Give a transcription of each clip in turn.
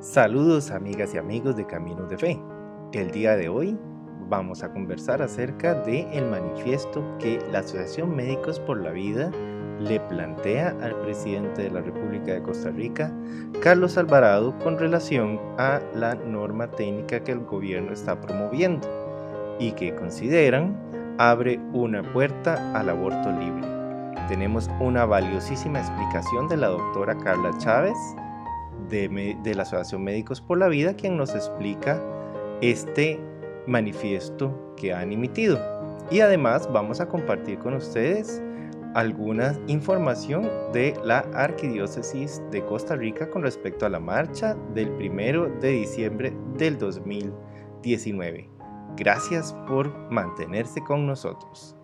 Saludos amigas y amigos de Caminos de Fe. El día de hoy vamos a conversar acerca de el manifiesto que la Asociación Médicos por la Vida le plantea al presidente de la República de Costa Rica, Carlos Alvarado, con relación a la norma técnica que el gobierno está promoviendo y que consideran abre una puerta al aborto libre. Tenemos una valiosísima explicación de la doctora Carla Chávez de, la Asociación Médicos por la Vida, quien nos explica este manifiesto que han emitido. Y además vamos a compartir con ustedes alguna información de la Arquidiócesis de Costa Rica con respecto a la marcha del primero de diciembre del 2019. Gracias por mantenerse con nosotros.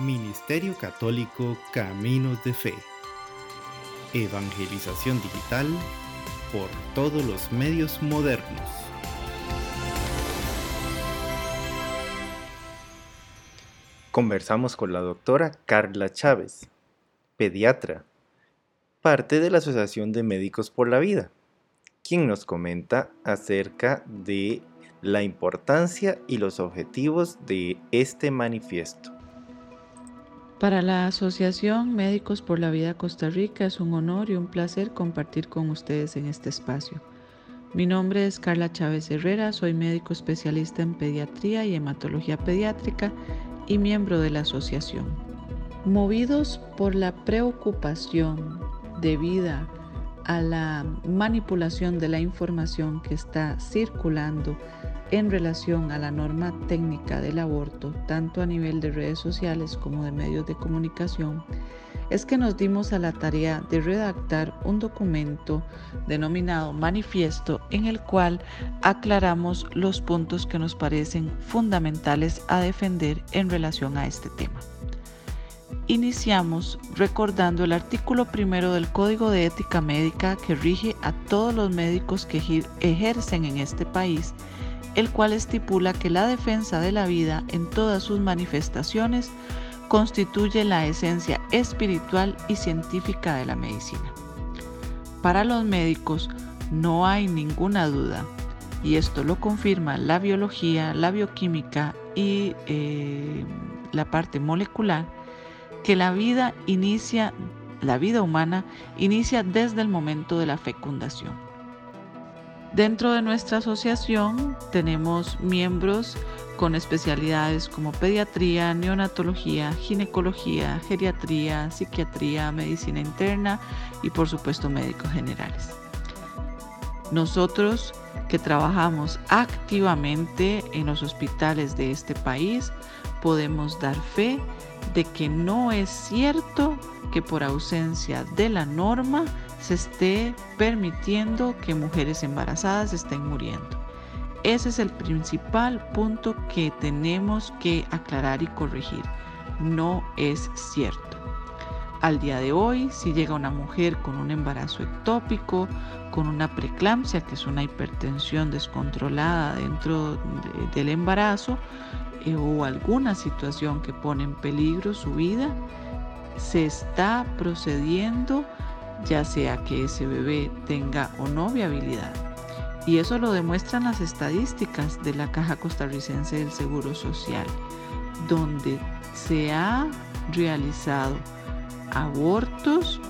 Ministerio Católico Caminos de Fe. Evangelización digital por todos los medios modernos. Conversamos con la doctora Carla Chávez, pediatra, parte de la Asociación de Médicos por la Vida, quien nos comenta acerca de la importancia y los objetivos de este manifiesto. Para la Asociación Médicos por la Vida Costa Rica es un honor y un placer compartir con ustedes en este espacio. Mi nombre es Carla Chávez Herrera, soy médico especialista en pediatría y hematología pediátrica y miembro de la asociación. Movidos por la preocupación debida a la manipulación de la información que está circulando en relación a la norma técnica del aborto, tanto a nivel de redes sociales como de medios de comunicación, es que nos dimos a la tarea de redactar un documento denominado manifiesto en el cual aclaramos los puntos que nos parecen fundamentales a defender en relación a este tema. Iniciamos recordando el artículo primero del Código de Ética Médica que rige a todos los médicos que ejercen en este país el cual estipula que la defensa de la vida en todas sus manifestaciones constituye la esencia espiritual y científica de la medicina. Para los médicos no hay ninguna duda, y esto lo confirma la biología, la bioquímica y eh, la parte molecular, que la vida inicia, la vida humana inicia desde el momento de la fecundación. Dentro de nuestra asociación tenemos miembros con especialidades como pediatría, neonatología, ginecología, geriatría, psiquiatría, medicina interna y por supuesto médicos generales. Nosotros que trabajamos activamente en los hospitales de este país podemos dar fe de que no es cierto que por ausencia de la norma se esté permitiendo que mujeres embarazadas estén muriendo. Ese es el principal punto que tenemos que aclarar y corregir. No es cierto. Al día de hoy, si llega una mujer con un embarazo ectópico, con una preeclampsia, que es una hipertensión descontrolada dentro del embarazo, eh, o alguna situación que pone en peligro su vida, se está procediendo ya sea que ese bebé tenga o no viabilidad. Y eso lo demuestran las estadísticas de la Caja Costarricense del Seguro Social, donde se ha realizado abortos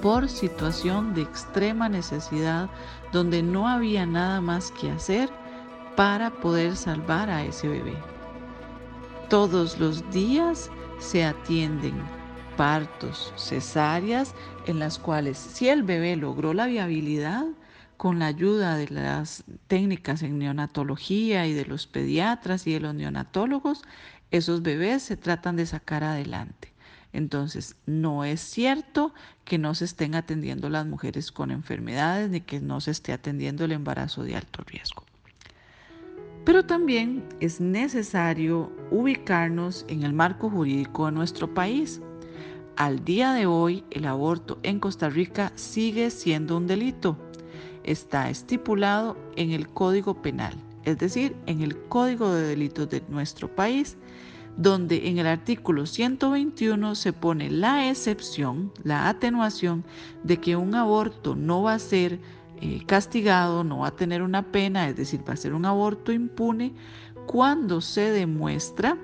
por situación de extrema necesidad, donde no había nada más que hacer para poder salvar a ese bebé. Todos los días se atienden partos, cesáreas, en las cuales si el bebé logró la viabilidad, con la ayuda de las técnicas en neonatología y de los pediatras y de los neonatólogos, esos bebés se tratan de sacar adelante. Entonces, no es cierto que no se estén atendiendo las mujeres con enfermedades ni que no se esté atendiendo el embarazo de alto riesgo. Pero también es necesario ubicarnos en el marco jurídico de nuestro país. Al día de hoy, el aborto en Costa Rica sigue siendo un delito. Está estipulado en el Código Penal, es decir, en el Código de Delitos de nuestro país, donde en el artículo 121 se pone la excepción, la atenuación de que un aborto no va a ser eh, castigado, no va a tener una pena, es decir, va a ser un aborto impune cuando se demuestra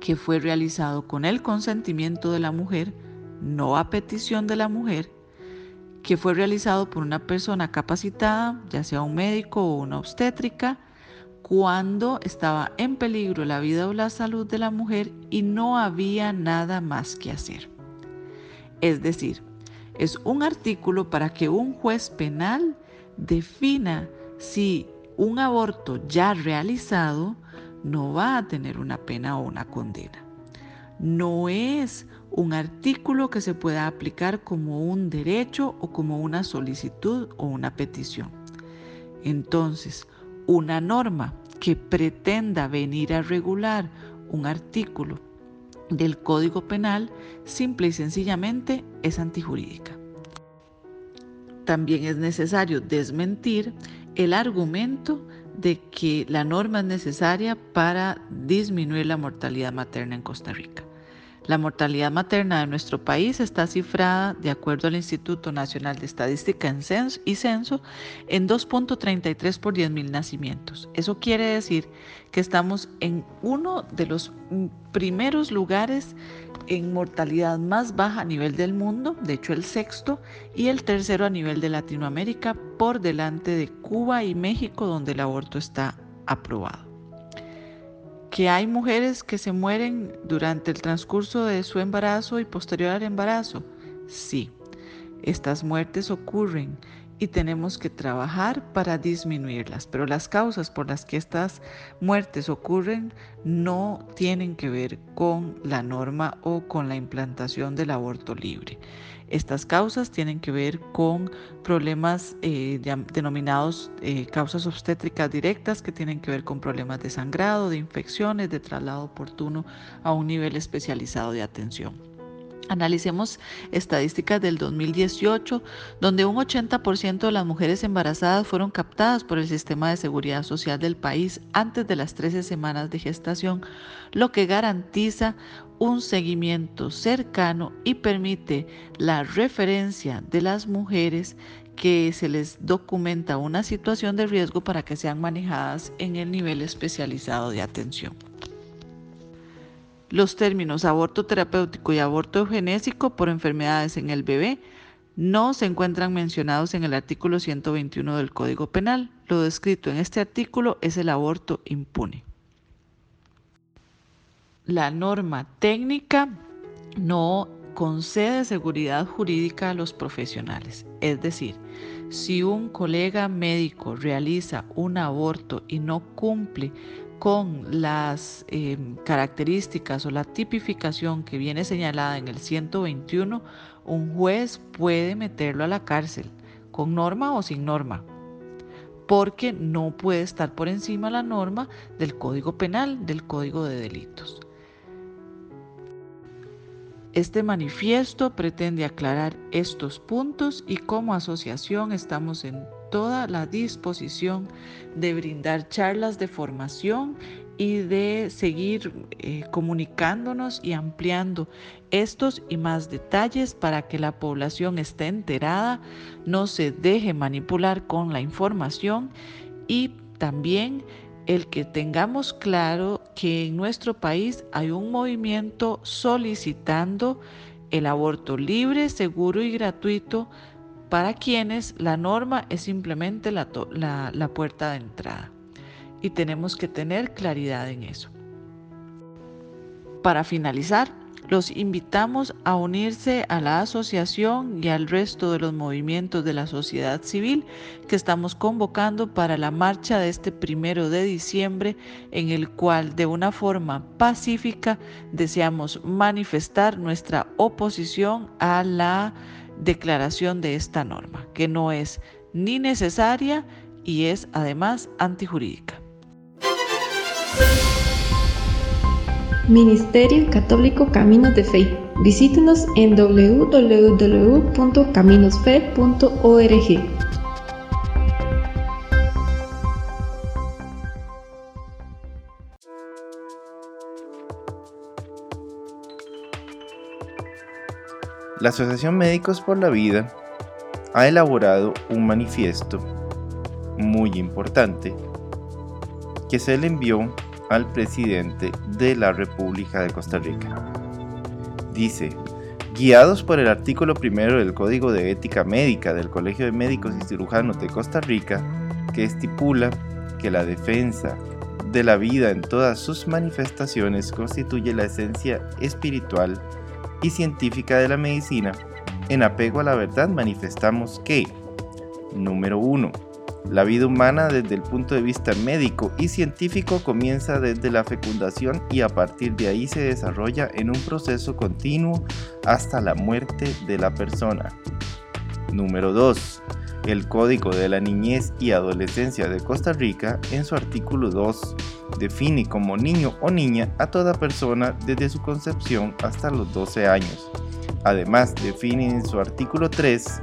que fue realizado con el consentimiento de la mujer, no a petición de la mujer, que fue realizado por una persona capacitada, ya sea un médico o una obstétrica, cuando estaba en peligro la vida o la salud de la mujer y no había nada más que hacer. Es decir, es un artículo para que un juez penal defina si un aborto ya realizado no va a tener una pena o una condena. No es un artículo que se pueda aplicar como un derecho o como una solicitud o una petición. Entonces, una norma que pretenda venir a regular un artículo del Código Penal simple y sencillamente es antijurídica. También es necesario desmentir el argumento de que la norma es necesaria para disminuir la mortalidad materna en Costa Rica. La mortalidad materna de nuestro país está cifrada, de acuerdo al Instituto Nacional de Estadística y Censo, en 2.33 por 10.000 nacimientos. Eso quiere decir que estamos en uno de los primeros lugares en mortalidad más baja a nivel del mundo, de hecho el sexto, y el tercero a nivel de Latinoamérica, por delante de Cuba y México, donde el aborto está aprobado que hay mujeres que se mueren durante el transcurso de su embarazo y posterior al embarazo. Sí, estas muertes ocurren y tenemos que trabajar para disminuirlas, pero las causas por las que estas muertes ocurren no tienen que ver con la norma o con la implantación del aborto libre. Estas causas tienen que ver con problemas eh, denominados eh, causas obstétricas directas que tienen que ver con problemas de sangrado, de infecciones, de traslado oportuno a un nivel especializado de atención. Analicemos estadísticas del 2018, donde un 80% de las mujeres embarazadas fueron captadas por el sistema de seguridad social del país antes de las 13 semanas de gestación, lo que garantiza un seguimiento cercano y permite la referencia de las mujeres que se les documenta una situación de riesgo para que sean manejadas en el nivel especializado de atención. Los términos aborto terapéutico y aborto eugenésico por enfermedades en el bebé no se encuentran mencionados en el artículo 121 del Código Penal. Lo descrito en este artículo es el aborto impune la norma técnica no concede seguridad jurídica a los profesionales. Es decir, si un colega médico realiza un aborto y no cumple con las em, características o la tipificación que viene señalada en el 121, un juez puede meterlo a la cárcel, con norma o sin norma, porque no puede estar por encima la norma del Código Penal, del Código de Delitos. Este manifiesto pretende aclarar estos puntos y como asociación estamos en toda la disposición de brindar charlas de formación y de seguir eh, comunicándonos y ampliando estos y más detalles para que la población esté enterada, no se deje manipular con la información y también el que tengamos claro que en nuestro país hay un movimiento solicitando el aborto libre, seguro y gratuito para quienes la norma es simplemente la, la, puerta de entrada. Y tenemos que tener claridad en eso. Para finalizar, los invitamos a unirse a la asociación y al resto de los movimientos de la sociedad civil que estamos convocando para la marcha de este primero de diciembre, en el cual de una forma pacífica deseamos manifestar nuestra oposición a la declaración de esta norma, que no es ni necesaria y es además antijurídica. Ministerio Católico Caminos de Fe. Visítenos en www.caminosfe.org. La Asociación Médicos por la Vida ha elaborado un manifiesto muy importante que se le envió al presidente de la República de Costa Rica. Dice, guiados por el artículo primero del Código de Ética Médica del Colegio de Médicos y Cirujanos de Costa Rica, que estipula que la defensa de la vida en todas sus manifestaciones constituye la esencia espiritual y científica de la medicina, en apego a la verdad manifestamos que, número 1, la vida humana desde el punto de vista médico y científico comienza desde la fecundación y a partir de ahí se desarrolla en un proceso continuo hasta la muerte de la persona. Número 2. El Código de la Niñez y Adolescencia de Costa Rica, en su artículo 2, define como niño o niña a toda persona desde su concepción hasta los 12 años. Además, define en su artículo 3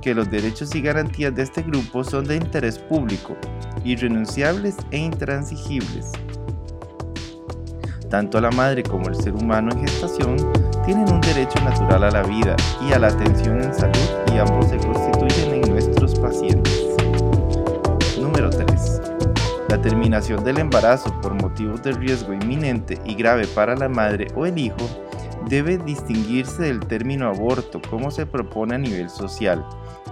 que los derechos y garantías de este grupo son de interés público, irrenunciables e intransigibles. Tanto la madre como el ser humano en gestación tienen un derecho natural a la vida y a la atención en salud y ambos se constituyen en nuestros pacientes. Número 3. La terminación del embarazo por motivos de riesgo inminente y grave para la madre o el hijo debe distinguirse del término aborto como se propone a nivel social,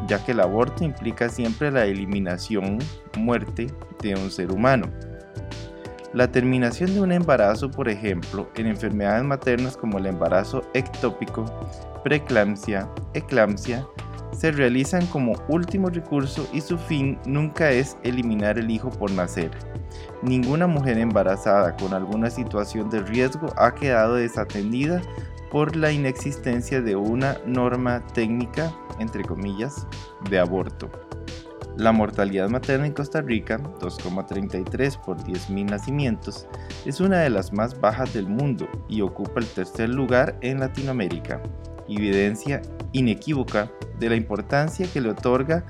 ya que el aborto implica siempre la eliminación, muerte de un ser humano. La terminación de un embarazo, por ejemplo, en enfermedades maternas como el embarazo ectópico, preeclampsia, eclampsia, se realizan como último recurso y su fin nunca es eliminar el hijo por nacer. Ninguna mujer embarazada con alguna situación de riesgo ha quedado desatendida por la inexistencia de una norma técnica, entre comillas, de aborto. La mortalidad materna en Costa Rica, 2,33 por 10.000 nacimientos, es una de las más bajas del mundo y ocupa el tercer lugar en Latinoamérica, evidencia inequívoca de la importancia que, le otorga,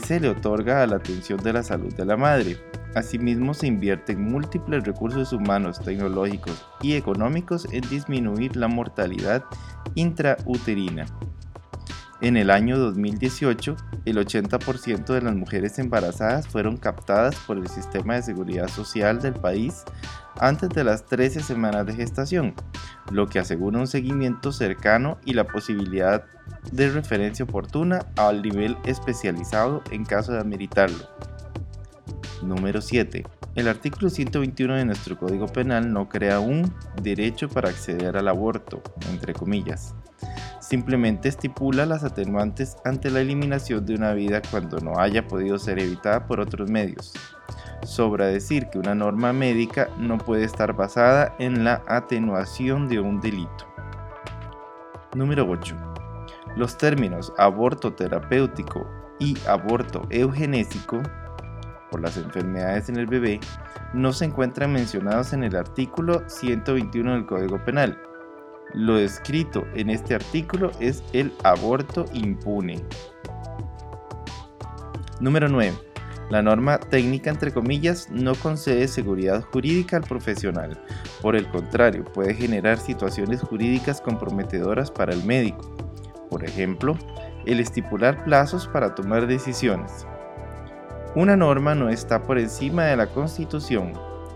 se le otorga a la atención de la salud de la madre. Asimismo, se invierten múltiples recursos humanos, tecnológicos y económicos en disminuir la mortalidad intrauterina. En el año 2018, el 80% de las mujeres embarazadas fueron captadas por el sistema de seguridad social del país antes de las 13 semanas de gestación, lo que asegura un seguimiento cercano y la posibilidad de referencia oportuna al nivel especializado en caso de ameritarlo. Número 7. El artículo 121 de nuestro Código Penal no crea un derecho para acceder al aborto, entre comillas simplemente estipula las atenuantes ante la eliminación de una vida cuando no haya podido ser evitada por otros medios. Sobra decir que una norma médica no puede estar basada en la atenuación de un delito. Número 8. Los términos aborto terapéutico y aborto eugenésico por las enfermedades en el bebé no se encuentran mencionados en el artículo 121 del Código Penal, lo escrito en este artículo es el aborto impune. Número 9. La norma técnica, entre comillas, no concede seguridad jurídica al profesional. Por el contrario, puede generar situaciones jurídicas comprometedoras para el médico. Por ejemplo, el estipular plazos para tomar decisiones. Una norma no está por encima de la Constitución,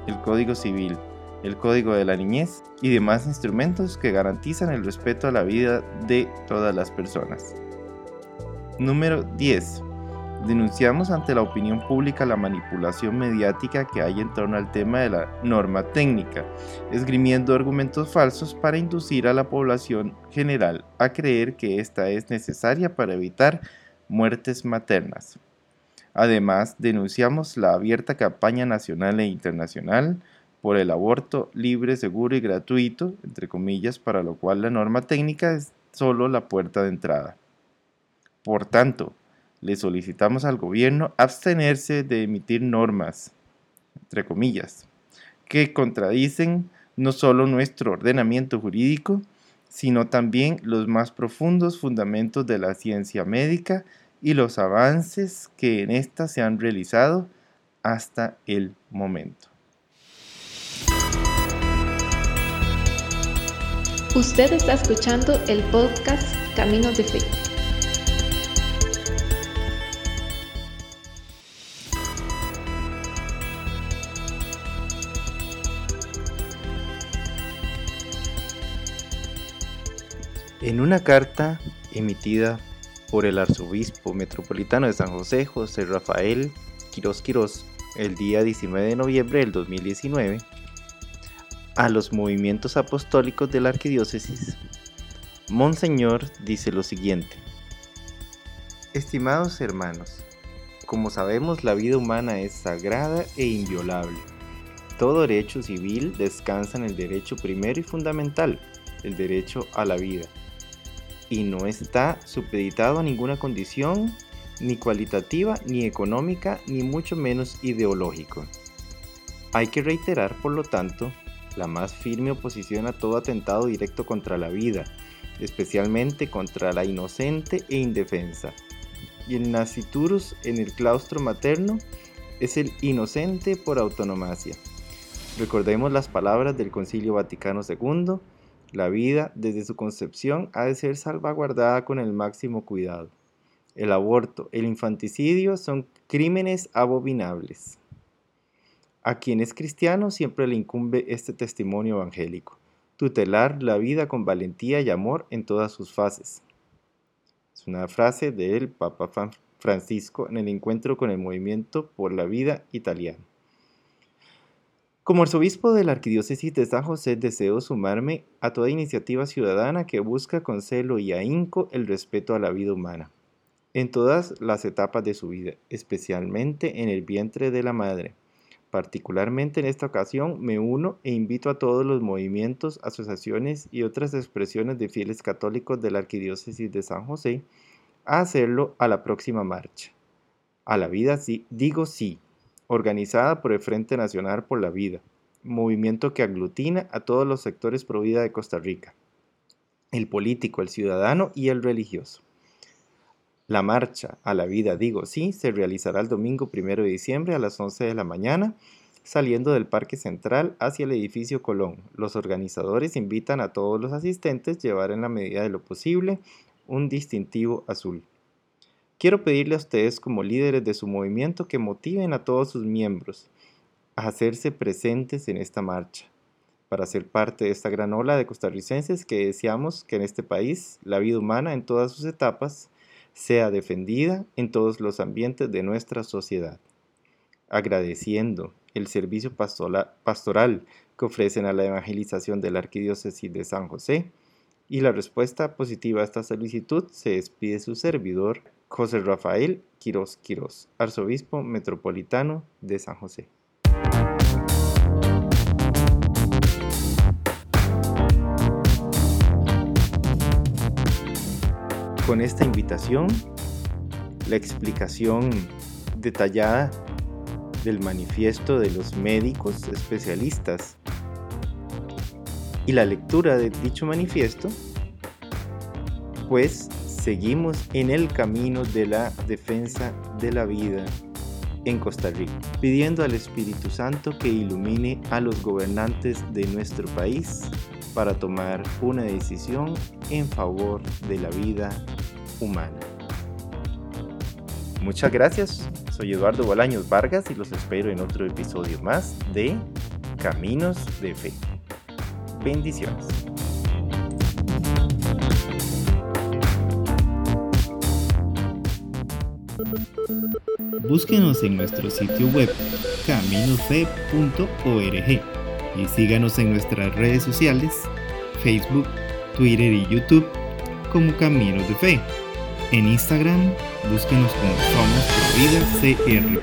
el Código Civil, el Código de la Niñez y demás instrumentos que garantizan el respeto a la vida de todas las personas. Número 10. Denunciamos ante la opinión pública la manipulación mediática que hay en torno al tema de la norma técnica, esgrimiendo argumentos falsos para inducir a la población general a creer que esta es necesaria para evitar muertes maternas. Además, denunciamos la abierta campaña nacional e internacional por el aborto libre, seguro y gratuito, entre comillas, para lo cual la norma técnica es solo la puerta de entrada. Por tanto, le solicitamos al gobierno abstenerse de emitir normas, entre comillas, que contradicen no solo nuestro ordenamiento jurídico, sino también los más profundos fundamentos de la ciencia médica y los avances que en ésta se han realizado hasta el momento. Usted está escuchando el podcast Caminos de Fe. En una carta emitida por el arzobispo metropolitano de San José, José Rafael Quirós Quirós, el día 19 de noviembre del 2019, a los movimientos apostólicos de la arquidiócesis, Monseñor dice lo siguiente. Estimados hermanos, como sabemos la vida humana es sagrada e inviolable. Todo derecho civil descansa en el derecho primero y fundamental, el derecho a la vida, y no está supeditado a ninguna condición, ni cualitativa, ni económica, ni mucho menos ideológico. Hay que reiterar, por lo tanto, la más firme oposición a todo atentado directo contra la vida, especialmente contra la inocente e indefensa. Y el naciturus en el claustro materno es el inocente por autonomacia. Recordemos las palabras del Concilio Vaticano II, la vida desde su concepción ha de ser salvaguardada con el máximo cuidado. El aborto, el infanticidio son crímenes abominables. A quien es cristiano siempre le incumbe este testimonio evangélico, tutelar la vida con valentía y amor en todas sus fases. Es una frase del Papa Francisco en el encuentro con el movimiento por la vida italiano. Como arzobispo de la Arquidiócesis de San José deseo sumarme a toda iniciativa ciudadana que busca con celo y ahínco el respeto a la vida humana, en todas las etapas de su vida, especialmente en el vientre de la madre Particularmente en esta ocasión me uno e invito a todos los movimientos, asociaciones y otras expresiones de fieles católicos de la Arquidiócesis de San José a hacerlo a la próxima marcha. A la vida sí, digo sí, organizada por el Frente Nacional por la Vida, movimiento que aglutina a todos los sectores pro vida de Costa Rica, el político, el ciudadano y el religioso. La marcha a la vida, digo sí, se realizará el domingo 1 de diciembre a las 11 de la mañana, saliendo del Parque Central hacia el edificio Colón. Los organizadores invitan a todos los asistentes a llevar en la medida de lo posible un distintivo azul. Quiero pedirle a ustedes como líderes de su movimiento que motiven a todos sus miembros a hacerse presentes en esta marcha, para ser parte de esta gran ola de costarricenses que deseamos que en este país la vida humana en todas sus etapas sea defendida en todos los ambientes de nuestra sociedad. Agradeciendo el servicio pastoral que ofrecen a la evangelización de la Arquidiócesis de San José y la respuesta positiva a esta solicitud, se despide su servidor, José Rafael Quirós Quirós, arzobispo metropolitano de San José. con esta invitación, la explicación detallada del manifiesto de los médicos especialistas y la lectura de dicho manifiesto, pues seguimos en el camino de la defensa de la vida en Costa Rica, pidiendo al Espíritu Santo que ilumine a los gobernantes de nuestro país para tomar una decisión en favor de la vida humana. Muchas gracias, soy Eduardo Bolaños Vargas y los espero en otro episodio más de Caminos de Fe. Bendiciones. Búsquenos en nuestro sitio web caminosfe.org y síganos en nuestras redes sociales, Facebook, Twitter y YouTube como Caminos de Fe. En Instagram, búsquenos como Somos CR.